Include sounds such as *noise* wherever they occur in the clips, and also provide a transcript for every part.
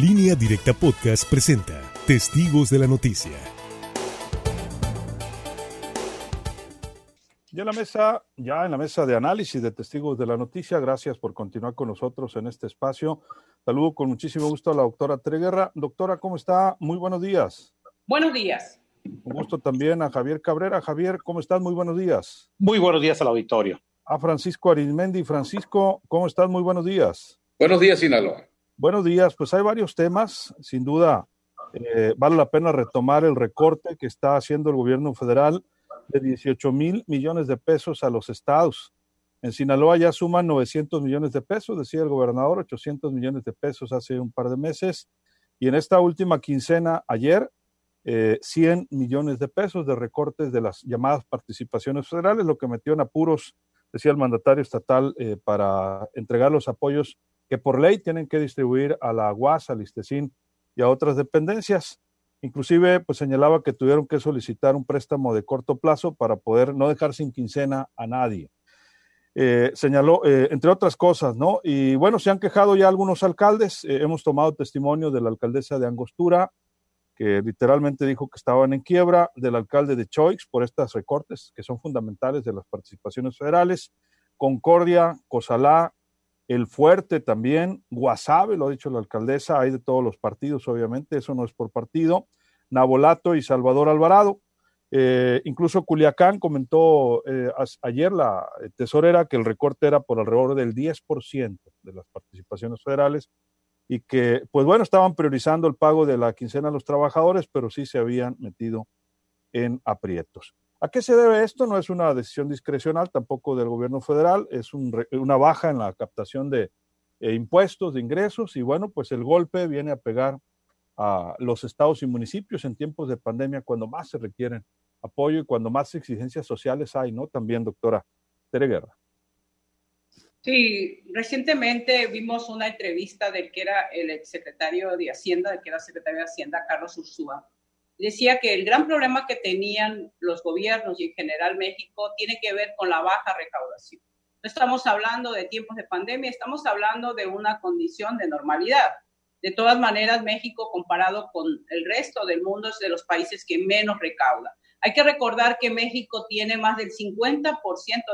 Línea Directa Podcast presenta Testigos de la Noticia. Ya en la mesa, ya en la mesa de análisis de Testigos de la Noticia, gracias por continuar con nosotros en este espacio. Saludo con muchísimo gusto a la doctora Treguerra. Doctora, ¿cómo está? Muy buenos días. Buenos días. Un gusto también a Javier Cabrera. Javier, ¿cómo estás? Muy buenos días. Muy buenos días al auditorio. A Francisco Arizmendi. Francisco, ¿cómo estás? Muy buenos días. Buenos días, Sinaloa. Buenos días, pues hay varios temas, sin duda eh, vale la pena retomar el recorte que está haciendo el gobierno federal de 18 mil millones de pesos a los estados. En Sinaloa ya suman 900 millones de pesos, decía el gobernador, 800 millones de pesos hace un par de meses. Y en esta última quincena, ayer, 100 eh, millones de pesos de recortes de las llamadas participaciones federales, lo que metió en apuros, decía el mandatario estatal, eh, para entregar los apoyos que por ley tienen que distribuir a la UAS, al ISTESIN y a otras dependencias. Inclusive, pues señalaba que tuvieron que solicitar un préstamo de corto plazo para poder no dejar sin quincena a nadie. Eh, señaló, eh, entre otras cosas, ¿no? Y bueno, se han quejado ya algunos alcaldes. Eh, hemos tomado testimonio de la alcaldesa de Angostura, que literalmente dijo que estaban en quiebra, del alcalde de Choix por estos recortes que son fundamentales de las participaciones federales, Concordia, Cosalá, el Fuerte también, Guasave, lo ha dicho la alcaldesa, hay de todos los partidos, obviamente, eso no es por partido, Nabolato y Salvador Alvarado. Eh, incluso Culiacán comentó eh, ayer la tesorera que el recorte era por alrededor del 10% de las participaciones federales y que, pues bueno, estaban priorizando el pago de la quincena a los trabajadores, pero sí se habían metido en aprietos. ¿A qué se debe esto? No es una decisión discrecional tampoco del gobierno federal, es una baja en la captación de eh, impuestos, de ingresos, y bueno, pues el golpe viene a pegar a los estados y municipios en tiempos de pandemia cuando más se requieren apoyo y cuando más exigencias sociales hay, ¿no? También, doctora Tere Guerra. Sí, recientemente vimos una entrevista del que era el exsecretario de Hacienda, del que era secretario de Hacienda, Carlos Ursúa, decía que el gran problema que tenían los gobiernos y en general México tiene que ver con la baja recaudación. No estamos hablando de tiempos de pandemia, estamos hablando de una condición de normalidad. De todas maneras, México comparado con el resto del mundo es de los países que menos recauda. Hay que recordar que México tiene más del 50%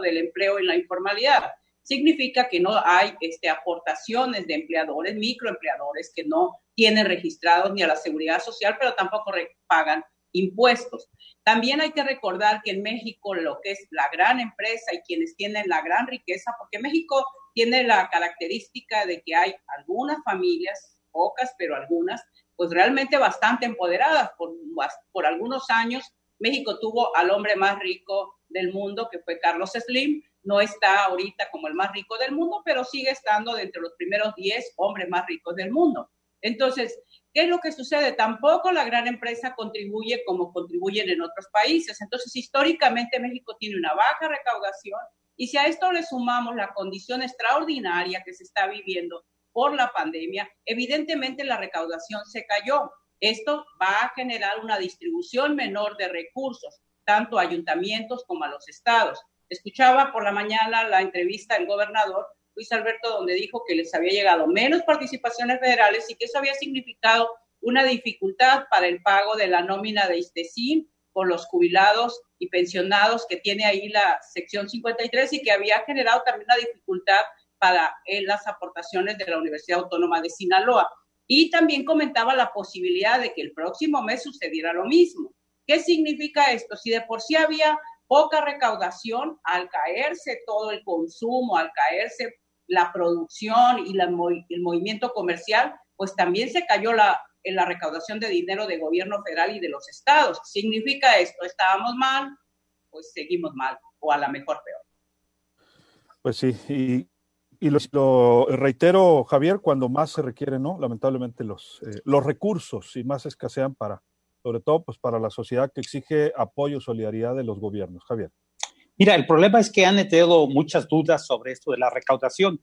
del empleo en la informalidad significa que no hay este, aportaciones de empleadores, microempleadores que no tienen registrados ni a la seguridad social, pero tampoco pagan impuestos. También hay que recordar que en México lo que es la gran empresa y quienes tienen la gran riqueza, porque México tiene la característica de que hay algunas familias, pocas, pero algunas, pues realmente bastante empoderadas. Por, por algunos años México tuvo al hombre más rico del mundo, que fue Carlos Slim, no está ahorita como el más rico del mundo, pero sigue estando entre los primeros 10 hombres más ricos del mundo. Entonces, ¿qué es lo que sucede? Tampoco la gran empresa contribuye como contribuyen en otros países. Entonces, históricamente México tiene una baja recaudación y si a esto le sumamos la condición extraordinaria que se está viviendo por la pandemia, evidentemente la recaudación se cayó. Esto va a generar una distribución menor de recursos, tanto a ayuntamientos como a los estados. Escuchaba por la mañana la entrevista del gobernador Luis Alberto donde dijo que les había llegado menos participaciones federales y que eso había significado una dificultad para el pago de la nómina de ISTESIN por los jubilados y pensionados que tiene ahí la sección 53 y que había generado también una dificultad para las aportaciones de la Universidad Autónoma de Sinaloa. Y también comentaba la posibilidad de que el próximo mes sucediera lo mismo. ¿Qué significa esto? Si de por sí había poca recaudación, al caerse todo el consumo, al caerse la producción y el movimiento comercial, pues también se cayó la, en la recaudación de dinero de gobierno federal y de los estados. ¿Significa esto? ¿Estábamos mal? Pues seguimos mal, o a la mejor peor. Pues sí, y, y lo, reitero, Javier, cuando más se requieren, ¿no? Lamentablemente los, eh, los recursos y más escasean para, sobre todo pues para la sociedad que exige apoyo, solidaridad de los gobiernos. Javier. Mira, el problema es que han tenido muchas dudas sobre esto de la recaudación.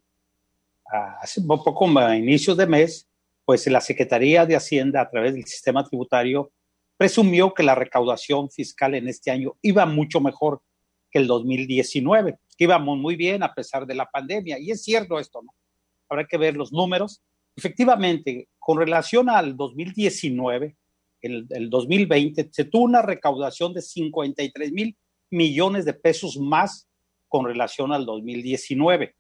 Hace un poco a inicios de mes, pues la Secretaría de Hacienda a través del sistema tributario presumió que la recaudación fiscal en este año iba mucho mejor que el 2019, que íbamos muy bien a pesar de la pandemia. Y es cierto esto, ¿no? Habrá que ver los números, Efectivamente, con relación al 2019, el, el 2020, se tuvo una recaudación de 53 mil millones de pesos más con relación al 2019.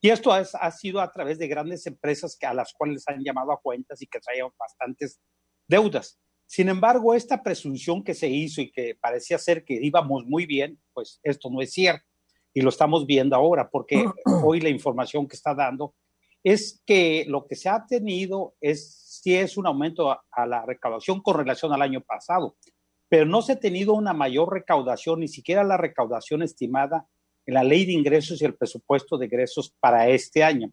Y esto ha, ha, sido a través de grandes empresas que, a las cuales han llamado a cuentas y que traían bastantes deudas. Sin embargo, esta presunción que se hizo y que parecía ser que íbamos muy bien, pues esto no es cierto. Y lo estamos viendo ahora, porque *clears throat* hoy la información que está dando es que lo que se ha tenido es, sí es un aumento a, la recaudación con relación al año pasado, pero no se ha tenido una mayor recaudación, ni siquiera la recaudación estimada en la ley de ingresos y el presupuesto de ingresos para este año.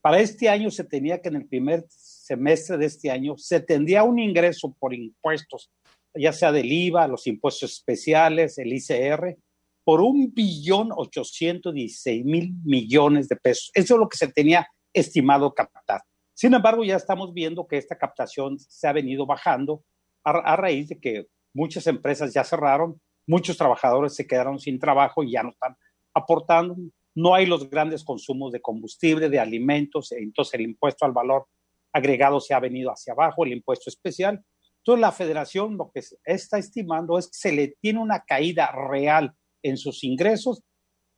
Para este año se tenía que en el primer semestre de este año se tendría un ingreso por impuestos, ya sea del IVA, los impuestos especiales, el ICR, por un billón ochocientos mil millones de pesos. Eso es lo que se tenía estimado captar. Sin embargo, ya estamos viendo que esta captación se ha venido bajando a, raíz de que muchas empresas ya cerraron, muchos trabajadores se quedaron sin trabajo y ya no están aportando, no hay los grandes consumos de combustible, de alimentos, entonces el impuesto al valor agregado se ha venido hacia abajo, el impuesto especial. Entonces la federación lo que está estimando es que se le tiene una caída real en sus ingresos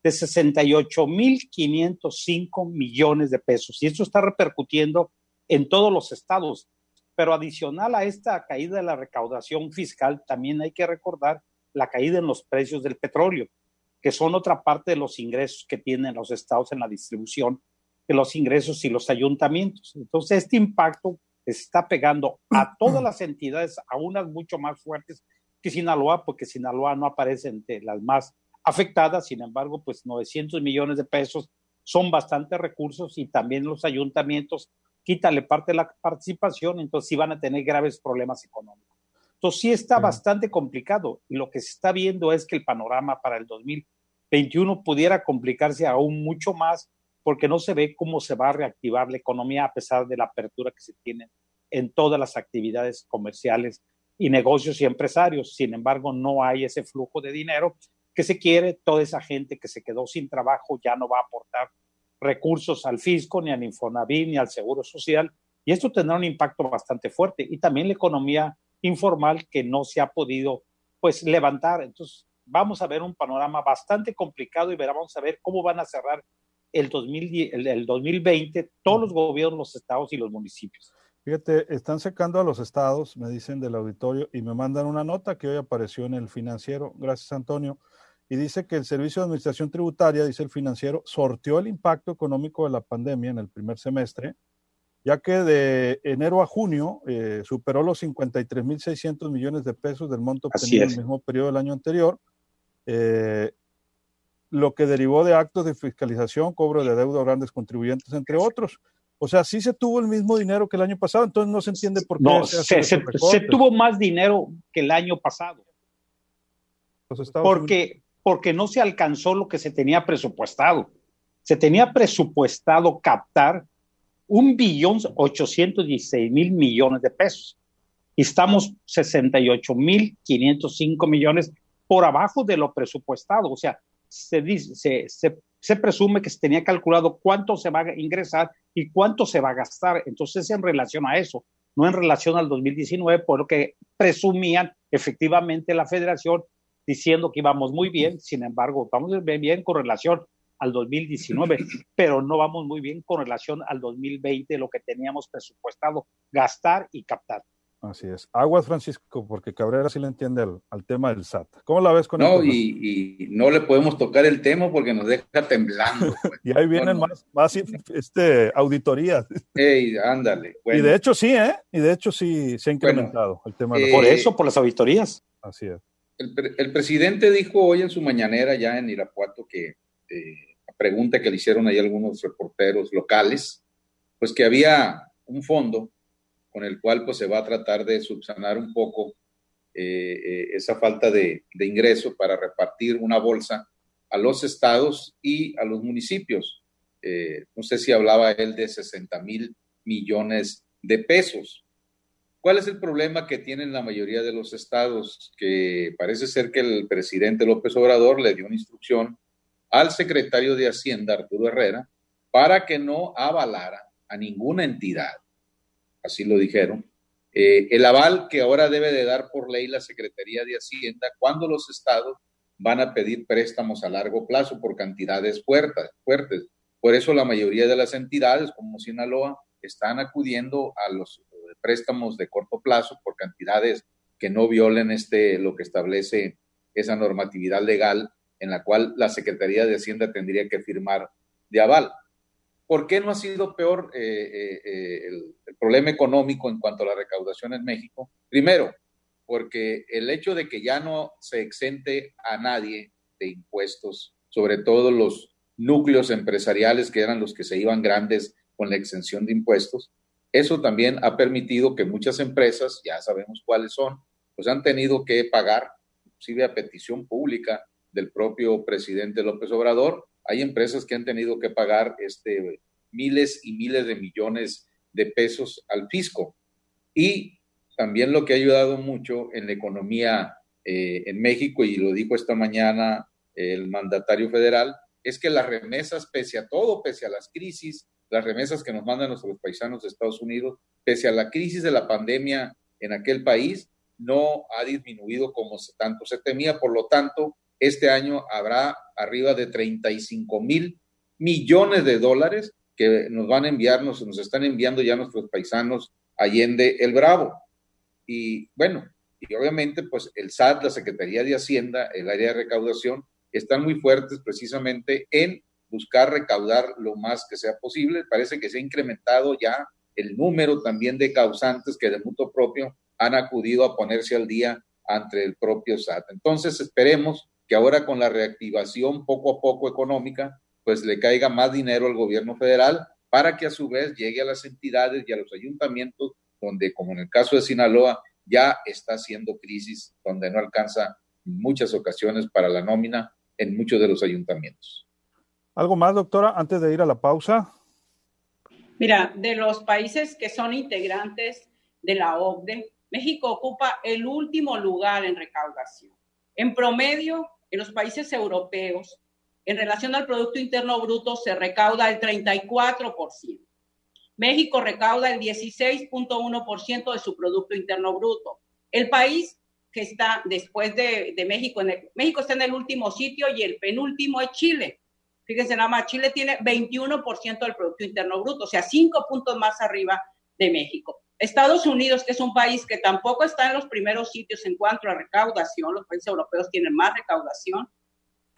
de 68.505 millones de pesos. Y esto está repercutiendo en todos los estados. Pero adicional a esta caída de la recaudación fiscal, también hay que recordar la caída en los precios del petróleo que son otra parte de los ingresos que tienen los estados en la distribución de los ingresos y los ayuntamientos. Entonces, este impacto está pegando a *clears throat* todas las entidades, a unas mucho más fuertes que Sinaloa, porque Sinaloa no aparece entre las más afectadas, sin embargo, pues 900 millones de pesos son bastantes recursos y también los ayuntamientos, quítale parte de la participación, entonces sí van a tener graves problemas económicos. Entonces sí está bastante complicado y lo que se está viendo es que el panorama para el 2000 21 pudiera complicarse aún mucho más porque no se ve cómo se va a reactivar la economía a pesar de la apertura que se tiene en todas las actividades comerciales y negocios y empresarios. Sin embargo, no hay ese flujo de dinero que se quiere. Toda esa gente que se quedó sin trabajo ya no va a aportar recursos al fisco, ni al Infonavit, ni al Seguro Social. Y esto tendrá un impacto bastante fuerte. Y también la economía informal que no se ha podido pues levantar. Entonces, vamos a ver un panorama bastante complicado y vamos a ver cómo van a cerrar el, 2010, el, 2020 todos los gobiernos, los estados y los municipios. Fíjate, están secando a los estados, me dicen del auditorio, y me mandan una nota que hoy apareció en el financiero, gracias Antonio, y dice que el Servicio de Administración Tributaria, dice el financiero, sorteó el impacto económico de la pandemia en el primer semestre, ya que de enero a junio eh, superó los 53.600 millones de pesos del monto obtenido en el mismo periodo del año anterior, eh, lo que derivó de actos de fiscalización, cobro de deuda a grandes contribuyentes, entre otros. O sea, sí se tuvo el mismo dinero que el año pasado, entonces no se entiende por qué. No, se, se, se, tuvo más dinero que el año pasado. Porque, porque no se alcanzó lo que se tenía presupuestado. Se tenía presupuestado captar un billón ochocientos dieciséis mil millones de pesos. Y estamos 68 mil 505 millones por abajo de lo presupuestado. O sea, se, dice, se, se, se, presume que se tenía calculado cuánto se va a ingresar y cuánto se va a gastar. Entonces, en relación a eso, no en relación al 2019, por lo que presumían efectivamente la federación diciendo que íbamos muy bien, sin embargo, vamos bien con relación al 2019, pero no vamos muy bien con relación al 2020, lo que teníamos presupuestado gastar y captar. Así es. Aguas, Francisco, porque Cabrera sí le entiende al, tema del SAT. ¿Cómo la ves con No, y, y, no le podemos tocar el tema porque nos deja temblando. *laughs* Pues. y ahí vienen más, más este, auditorías. Ey, ándale. Bueno. Y de hecho sí, ¿eh? Y de hecho sí se ha incrementado bueno, el tema. De eh, por eso, por las auditorías. Así es. El, el, presidente dijo hoy en su mañanera ya en Irapuato que eh, la pregunta que le hicieron ahí algunos reporteros locales, pues que había un fondo con el cual pues se va a tratar de subsanar un poco eh, eh, esa falta de, de, ingreso para repartir una bolsa a los estados y a los municipios. Eh, no sé si hablaba él de 60 mil millones de pesos. ¿Cuál es el problema que tienen la mayoría de los estados? Que parece ser que el presidente López Obrador le dio una instrucción al secretario de Hacienda, Arturo Herrera, para que no avalara a ninguna entidad, así lo dijeron, eh, el aval que ahora debe de dar por ley la Secretaría de Hacienda cuando los estados van a pedir préstamos a largo plazo por cantidades fuertes. fuertes. Por eso la mayoría de las entidades, como Sinaloa, están acudiendo a los préstamos de corto plazo por cantidades que no violen este, lo que establece esa normatividad legal en la cual la Secretaría de Hacienda tendría que firmar de aval. ¿Por qué no ha sido peor eh, eh, el, el, problema económico en cuanto a la recaudación en México? Primero, porque el hecho de que ya no se exente a nadie de impuestos, sobre todo los núcleos empresariales que eran los que se iban grandes con la exención de impuestos, eso también ha permitido que muchas empresas, ya sabemos cuáles son, pues han tenido que pagar, inclusive a petición pública del propio presidente López Obrador, hay empresas que han tenido que pagar este, miles y miles de millones de pesos al fisco. Y también lo que ha ayudado mucho en la economía eh, en México, y lo dijo esta mañana el mandatario federal, es que las remesas, pese a todo, pese a las crisis, las remesas que nos mandan nuestros paisanos de Estados Unidos, pese a la crisis de la pandemia en aquel país, no ha disminuido como tanto se temía. Por lo tanto, este año habrá arriba de 35 mil millones de dólares que nos van a enviar, nos, están enviando ya nuestros paisanos Allende el Bravo. Y bueno, y obviamente pues el SAT, la Secretaría de Hacienda, el área de recaudación, están muy fuertes precisamente en buscar recaudar lo más que sea posible. Parece que se ha incrementado ya el número también de causantes que de mutuo propio han acudido a ponerse al día ante el propio SAT. Entonces esperemos que ahora con la reactivación poco a poco económica, pues le caiga más dinero al gobierno federal para que a su vez llegue a las entidades y a los ayuntamientos donde, como en el caso de Sinaloa, ya está haciendo crisis, donde no alcanza muchas ocasiones para la nómina en muchos de los ayuntamientos. ¿Algo más, doctora, antes de ir a la pausa? Mira, de los países que son integrantes de la OCDE, México ocupa el último lugar en recaudación. En promedio, en los países europeos, en relación al Producto Interno Bruto, se recauda el 34%. México recauda el 16.1% de su Producto Interno Bruto. El país que está después de, México, México está en el último sitio y el penúltimo es Chile. Fíjense nada más, Chile tiene 21% del Producto Interno Bruto, o sea, cinco puntos más arriba de México. Estados Unidos, que es un país que tampoco está en los primeros sitios en cuanto a recaudación, los países europeos tienen más recaudación,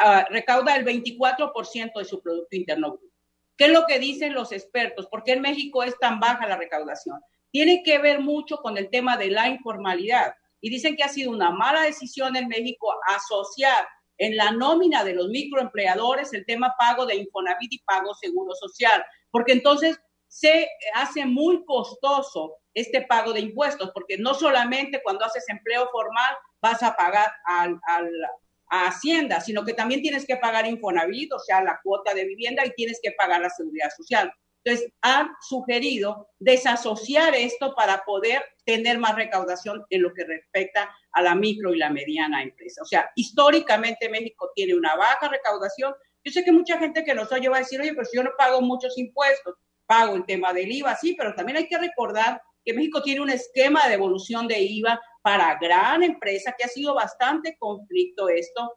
uh, recauda el 24% de su Producto Interno Bruto. ¿Qué es lo que dicen los expertos? ¿Por qué en México es tan baja la recaudación? Tiene que ver mucho con el tema de la informalidad. Y dicen que ha sido una mala decisión en México asociar en la nómina de los microempleadores el tema pago de Infonavit y pago seguro social, porque entonces se hace muy costoso este pago de impuestos, porque no solamente cuando haces empleo formal vas a pagar al, a Hacienda, sino que también tienes que pagar Infonavit, o sea, la cuota de vivienda y tienes que pagar la seguridad social. Entonces, han sugerido desasociar esto para poder tener más recaudación en lo que respecta a la micro y la mediana empresa. O sea, históricamente México tiene una baja recaudación. Yo sé que mucha gente que nos oye va a decir, oye, pero si yo no pago muchos impuestos, pago el tema del IVA, sí, pero también hay que recordar que México tiene un esquema de devolución de IVA para gran empresa, que ha sido bastante conflicto esto,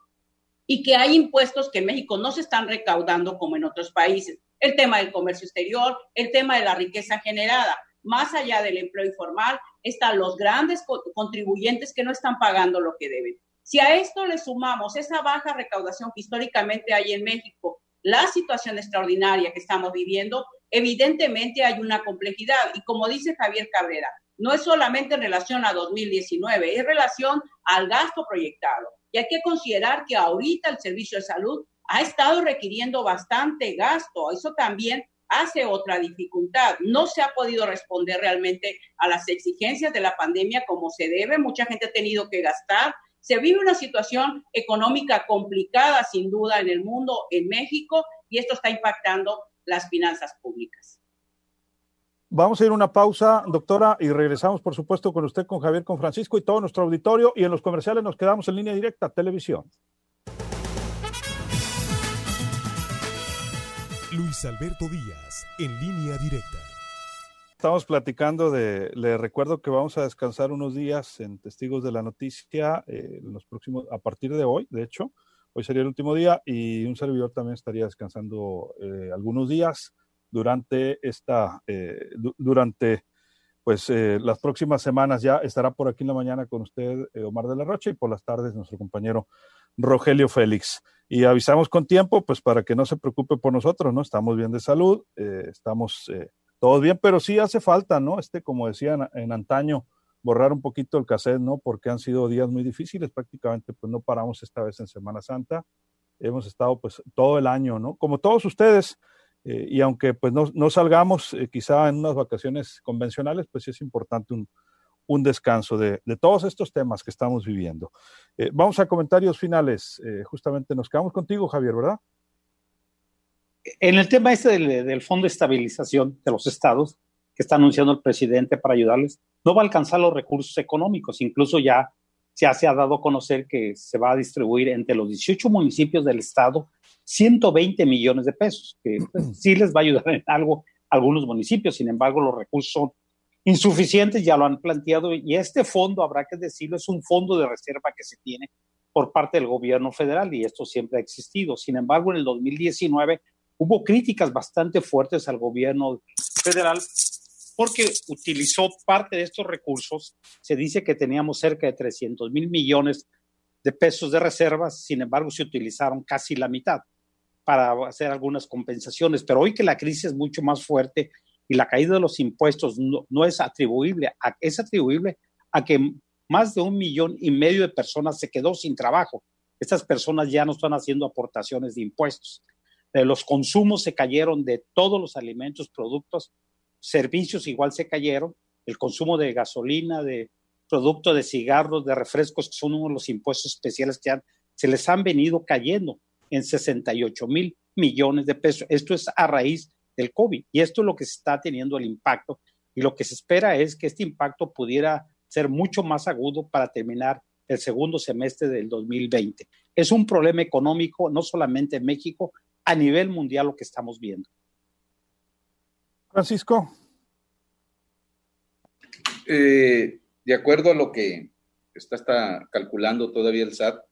y que hay impuestos que en México no se están recaudando como en otros países. El tema del comercio exterior, el tema de la riqueza generada. Más allá del empleo informal, están los grandes contribuyentes que no están pagando lo que deben. Si a esto le sumamos esa baja recaudación que históricamente hay en México, la situación extraordinaria que estamos viviendo, evidentemente hay una complejidad. Y como dice Javier Cabrera, no es solamente en relación a 2019, es relación al gasto proyectado. Y hay que considerar que ahorita el servicio de salud ha estado requiriendo bastante gasto. Eso también hace otra dificultad. No se ha podido responder realmente a las exigencias de la pandemia como se debe. Mucha gente ha tenido que gastar. Se vive una situación económica complicada, sin duda, en el mundo, en México, y esto está impactando las finanzas públicas. Vamos a ir a una pausa, doctora, y regresamos, por supuesto, con usted, con Javier, con Francisco y todo nuestro auditorio. Y en los comerciales nos quedamos en línea directa, televisión. Luis Alberto Díaz, en línea directa. estamos platicando de, le recuerdo que vamos a descansar unos días en Testigos de la Noticia, eh, los próximos, a partir de hoy, de hecho, hoy sería el último día y un servidor también estaría descansando eh, algunos días durante esta, eh, durante pues las próximas semanas ya estará por aquí en la mañana con usted Omar de la Rocha y por las tardes nuestro compañero Rogelio Félix. Y avisamos con tiempo, pues para que no se preocupe por nosotros, ¿no? Estamos bien de salud, estamos todo bien, pero sí hace falta, ¿no? Este, como decían en antaño, borrar un poquito el cassette, ¿no? Porque han sido días muy difíciles, prácticamente pues no paramos esta vez en Semana Santa, hemos estado pues todo el año, ¿no? Como todos ustedes, eh, y aunque pues no, no salgamos eh, quizá en unas vacaciones convencionales, pues sí es importante un, un descanso de, de, todos estos temas que estamos viviendo. Eh, vamos a comentarios finales, justamente nos quedamos contigo, Javier, ¿verdad? En el tema este del, Fondo de Estabilización de los Estados, que está anunciando el presidente para ayudarles, no va a alcanzar los recursos económicos. Incluso ya, ya se ha dado a conocer que se va a distribuir entre los 18 municipios del Estado 120 millones de pesos, que *clears throat* pues, sí les va a ayudar en algo a algunos municipios. Sin embargo, los recursos son insuficientes, ya lo han planteado, y este fondo, habrá que decirlo, es un fondo de reserva que se tiene por parte del gobierno federal y esto siempre ha existido. Sin embargo, en el 2019 hubo críticas bastante fuertes al gobierno federal porque utilizó parte de estos recursos. Se dice que teníamos cerca de 300 mil millones de pesos de reservas, sin embargo se utilizaron casi la mitad para hacer algunas compensaciones. Pero hoy que la crisis es mucho más fuerte y la caída de los impuestos no, es atribuible, a, es atribuible a que más de un millón y medio de personas se quedó sin trabajo. Estas personas ya no están haciendo aportaciones de impuestos los consumos se cayeron de todos los alimentos, productos, servicios igual se cayeron, el consumo de gasolina, de productos de cigarros, de refrescos, que son uno de los impuestos especiales que se les han venido cayendo en 68 mil millones de pesos. Esto es a raíz del COVID y esto es lo que se está teniendo el impacto y lo que se espera es que este impacto pudiera ser mucho más agudo para terminar el segundo semestre del 2020. Es un problema económico no solamente en México, a nivel mundial lo que estamos viendo. Francisco. Eh, de acuerdo a lo que está, está, calculando todavía el SAT,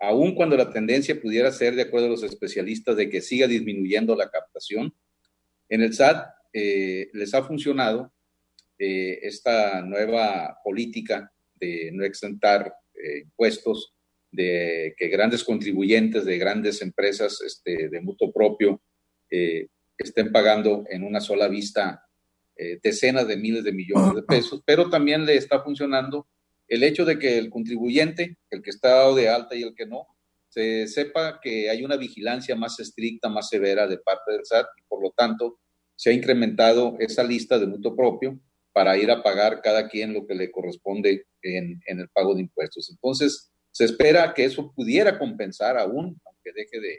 aun cuando la tendencia pudiera ser, de acuerdo a los especialistas, de que siga disminuyendo la captación, en el SAT eh, les ha funcionado eh, esta nueva política de no exentar impuestos de que grandes contribuyentes de grandes empresas este, de mutuo propio eh, estén pagando en una sola vista eh, decenas de miles de millones de pesos, pero también le está funcionando el hecho de que el contribuyente, el que está dado de alta y el que no, se sepa que hay una vigilancia más estricta, más severa de parte del SAT y por lo tanto se ha incrementado esa lista de mutuo propio para ir a pagar cada quien lo que le corresponde en, el pago de impuestos. Entonces, se espera que eso pudiera compensar aún, aunque deje de,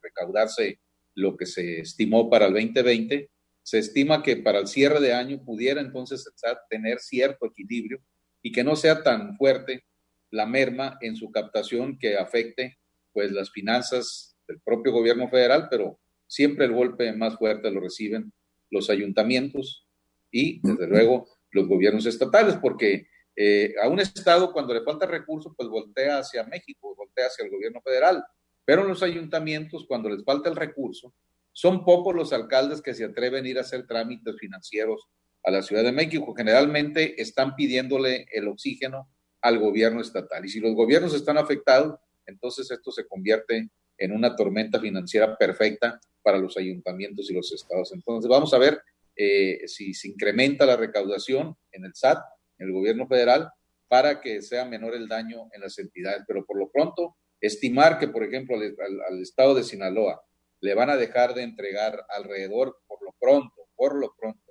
recaudarse lo que se estimó para el 2020. Se estima que para el cierre de año pudiera entonces tener cierto equilibrio y que no sea tan fuerte la merma en su captación que afecte pues las finanzas del propio gobierno federal, pero siempre el golpe más fuerte lo reciben los ayuntamientos y desde luego los gobiernos estatales, porque eh, a un Estado cuando le falta recursos, pues voltea hacia México, voltea hacia el gobierno federal. Pero en los ayuntamientos, cuando les falta el recurso, son pocos los alcaldes que se atreven a ir a hacer trámites financieros a la Ciudad de México. Generalmente están pidiéndole el oxígeno al gobierno estatal. Y si los gobiernos están afectados, entonces esto se convierte en una tormenta financiera perfecta para los ayuntamientos y los estados. Entonces vamos a ver eh, si se incrementa la recaudación en el SAT, el gobierno federal para que sea menor el daño en las entidades. Pero por lo pronto, estimar que, por ejemplo, al, estado de Sinaloa le van a dejar de entregar alrededor, por lo pronto, por lo pronto,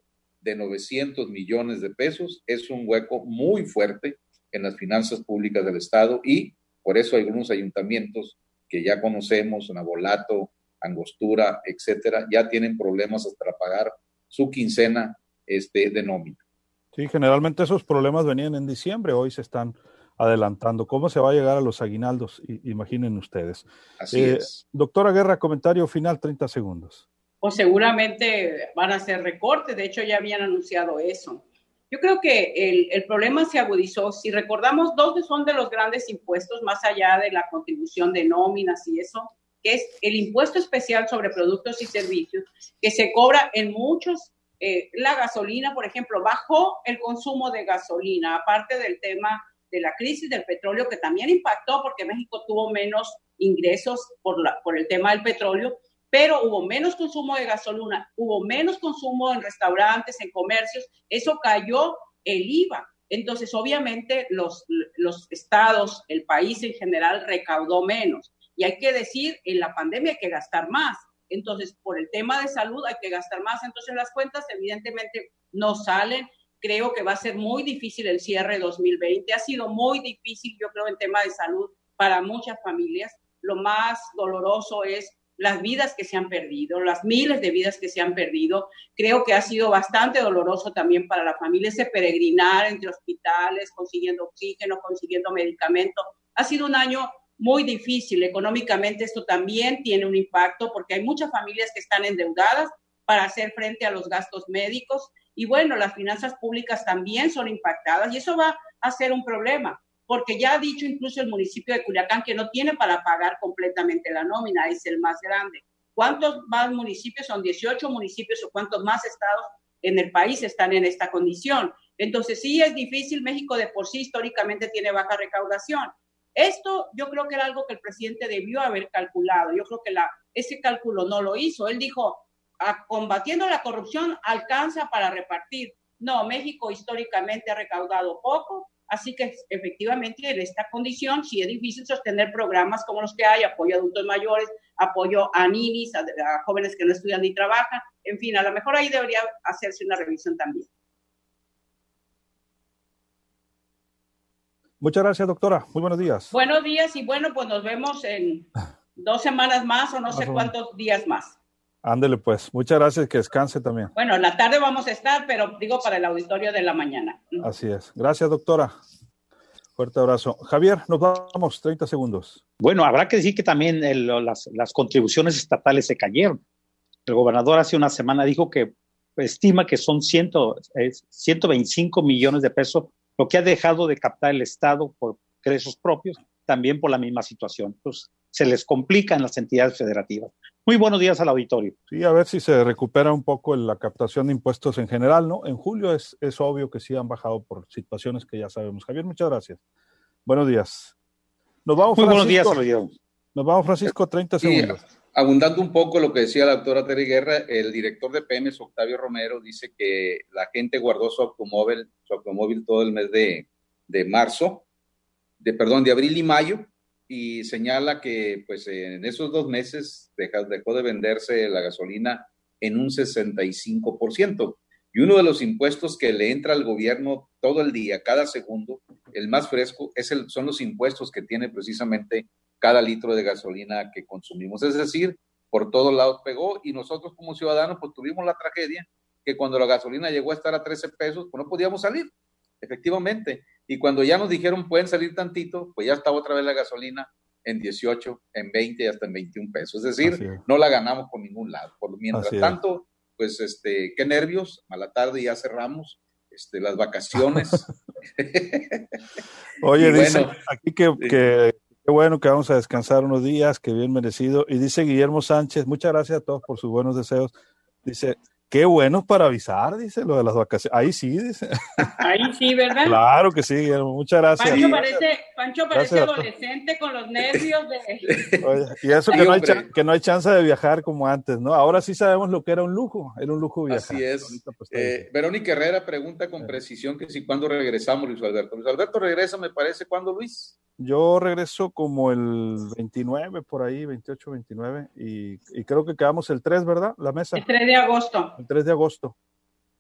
de 900 millones de pesos, es un hueco muy fuerte en las finanzas públicas del Estado y por eso algunos ayuntamientos que ya conocemos, Nabolato, Angostura, etcétera, ya tienen problemas hasta pagar su quincena este, de nómina. Sí, generalmente esos problemas venían en diciembre, hoy se están adelantando. ¿Cómo se va a llegar a los aguinaldos? imaginen ustedes. Así eh, es. Doctora Guerra, comentario final, 30 segundos. Pues seguramente van a hacer recortes. De hecho, ya habían anunciado eso. Yo creo que el, el, problema se agudizó. Si recordamos, dos son de los grandes impuestos, más allá de la contribución de nóminas y eso, que es el impuesto especial sobre productos y servicios, que se cobra en muchos. Eh, la gasolina, por ejemplo, bajó el consumo de gasolina, aparte del tema de la crisis del petróleo, que también impactó porque México tuvo menos ingresos por, la, por el tema del petróleo, pero hubo menos consumo de gasolina, hubo menos consumo en restaurantes, en comercios, eso cayó el IVA. Entonces, obviamente, los, los estados, el país en general recaudó menos. Y hay que decir, en la pandemia hay que gastar más. Entonces, por el tema de salud hay que gastar más. Entonces, las cuentas evidentemente no salen. Creo que va a ser muy difícil el cierre 2020. Ha sido muy difícil, yo creo, en tema de salud para muchas familias. Lo más doloroso es las vidas que se han perdido, las miles de vidas que se han perdido. Creo que ha sido bastante doloroso también para la familia ese peregrinar entre hospitales, consiguiendo oxígeno, consiguiendo medicamentos. Ha sido un año muy difícil. Económicamente esto también tiene un impacto porque hay muchas familias que están endeudadas para hacer frente a los gastos médicos y bueno, las finanzas públicas también son impactadas y eso va a ser un problema porque ya ha dicho incluso el municipio de Culiacán que no tiene para pagar completamente la nómina, es el más grande. ¿Cuántos más municipios? Son 18 municipios o cuántos más estados en el país están en esta condición. Entonces sí es difícil, México de por sí históricamente tiene baja recaudación. Esto yo creo que era algo que el presidente debió haber calculado. Yo creo que la, ese cálculo no lo hizo. Él dijo, combatiendo la corrupción alcanza para repartir. No, México históricamente ha recaudado poco, Así que efectivamente en esta condición sí es difícil sostener programas como los que hay, apoyo a adultos mayores, apoyo a ninis, a, jóvenes que no estudian ni trabajan, en fin, a lo mejor ahí debería hacerse una revisión también. Muchas gracias, doctora. Muy buenos días. Buenos días y bueno, pues nos vemos en dos semanas más o no sé cuántos días más. Ándele pues, muchas gracias, que descanse también. Bueno, en la tarde vamos a estar, pero digo para el auditorio de la mañana. Así es. Gracias, doctora. Fuerte abrazo. Javier, nos vamos, 30 segundos. Bueno, habrá que decir que también las, las, contribuciones estatales se cayeron. El gobernador hace una semana dijo que estima que son ciento, 125 millones de pesos, lo que ha dejado de captar el Estado por ingresos propios, también por la misma situación. Entonces, se les complica en las entidades federativas. Muy buenos días al auditorio. Sí, a ver si se recupera un poco la captación de impuestos en general, ¿no? En julio es, es obvio que sí han bajado por situaciones que ya sabemos. Javier, muchas gracias. Buenos días. Nos vamos, Muy buenos días, auditorio. Nos vamos, Francisco, 30 segundos. abundando un poco lo que decía la doctora Terry Guerra, el director de Pemex, Octavio Romero, dice que la gente guardó su automóvil, su automóvil todo el mes de, de marzo, de perdón, de abril y mayo, y señala que pues en esos dos meses dejó de venderse la gasolina en un 65%. Y uno de los impuestos que le entra al gobierno todo el día, cada segundo, el más fresco, es el, son los impuestos que tiene precisamente cada litro de gasolina que consumimos. Es decir, por todos lados pegó y nosotros como ciudadanos pues tuvimos la tragedia que cuando la gasolina llegó a estar a 13 pesos, pues no podíamos salir, efectivamente. Y cuando ya nos dijeron pueden salir tantito, pues ya estaba otra vez la gasolina en 18, en 20 y hasta en 21 pesos. Es decir, no la ganamos por ningún lado. Por mientras tanto, pues este, qué nervios, mala tarde ya cerramos. Este, las vacaciones. *laughs* Oye, dice aquí que, que, qué bueno que vamos a descansar unos días, que bien merecido. Y dice Guillermo Sánchez, muchas gracias a todos por sus buenos deseos. Dice, Qué bueno para avisar, dice lo de las vacaciones. Ahí sí, dice. Ahí sí, ¿verdad? *laughs* Claro que sí, muchas gracias. Pancho parece, Pancho parece adolescente con los nervios de. Oye, y eso que no, hay que no hay chance de viajar como antes, ¿no? Ahora sí sabemos lo que era un lujo, era un lujo viajar. Así es. Pues, eh, Verónica Herrera pregunta con precisión que si cuándo regresamos, Luis Alberto. Luis Alberto regresa, me parece, ¿cuándo, Luis? Yo regreso como el 29, por ahí, 28, 29, y, y creo que quedamos el 3, ¿verdad? La mesa. El 3 de agosto. El 3 de agosto.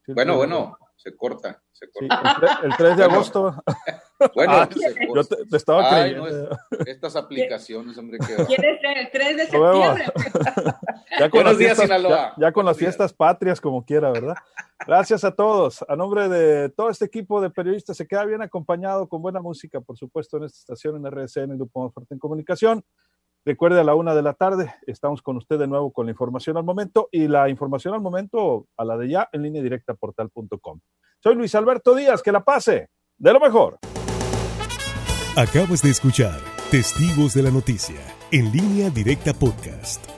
bueno, bueno, se corta, se corta. el, 3, de agosto. *laughs* bueno, ah, yo te, estaba creyendo. estas aplicaciones, hombre, que... ¿Quieres el 3 de septiembre? *laughs* ya con Buenos días, Sinaloa. Ya, con las fiestas patrias, como quiera, ¿verdad? Gracias a todos. A nombre de todo este equipo de periodistas, se queda bien acompañado con buena música, por supuesto, en esta estación en RSN, Grupo Más Fuerte en Comunicación. Recuerde a la una de la tarde, estamos con usted de nuevo con la información al momento y la información al momento a la de ya en línea directa portal.com. Soy Luis Alberto Díaz, que la pase de lo mejor. Acabas de escuchar Testigos de la Noticia en línea directa podcast.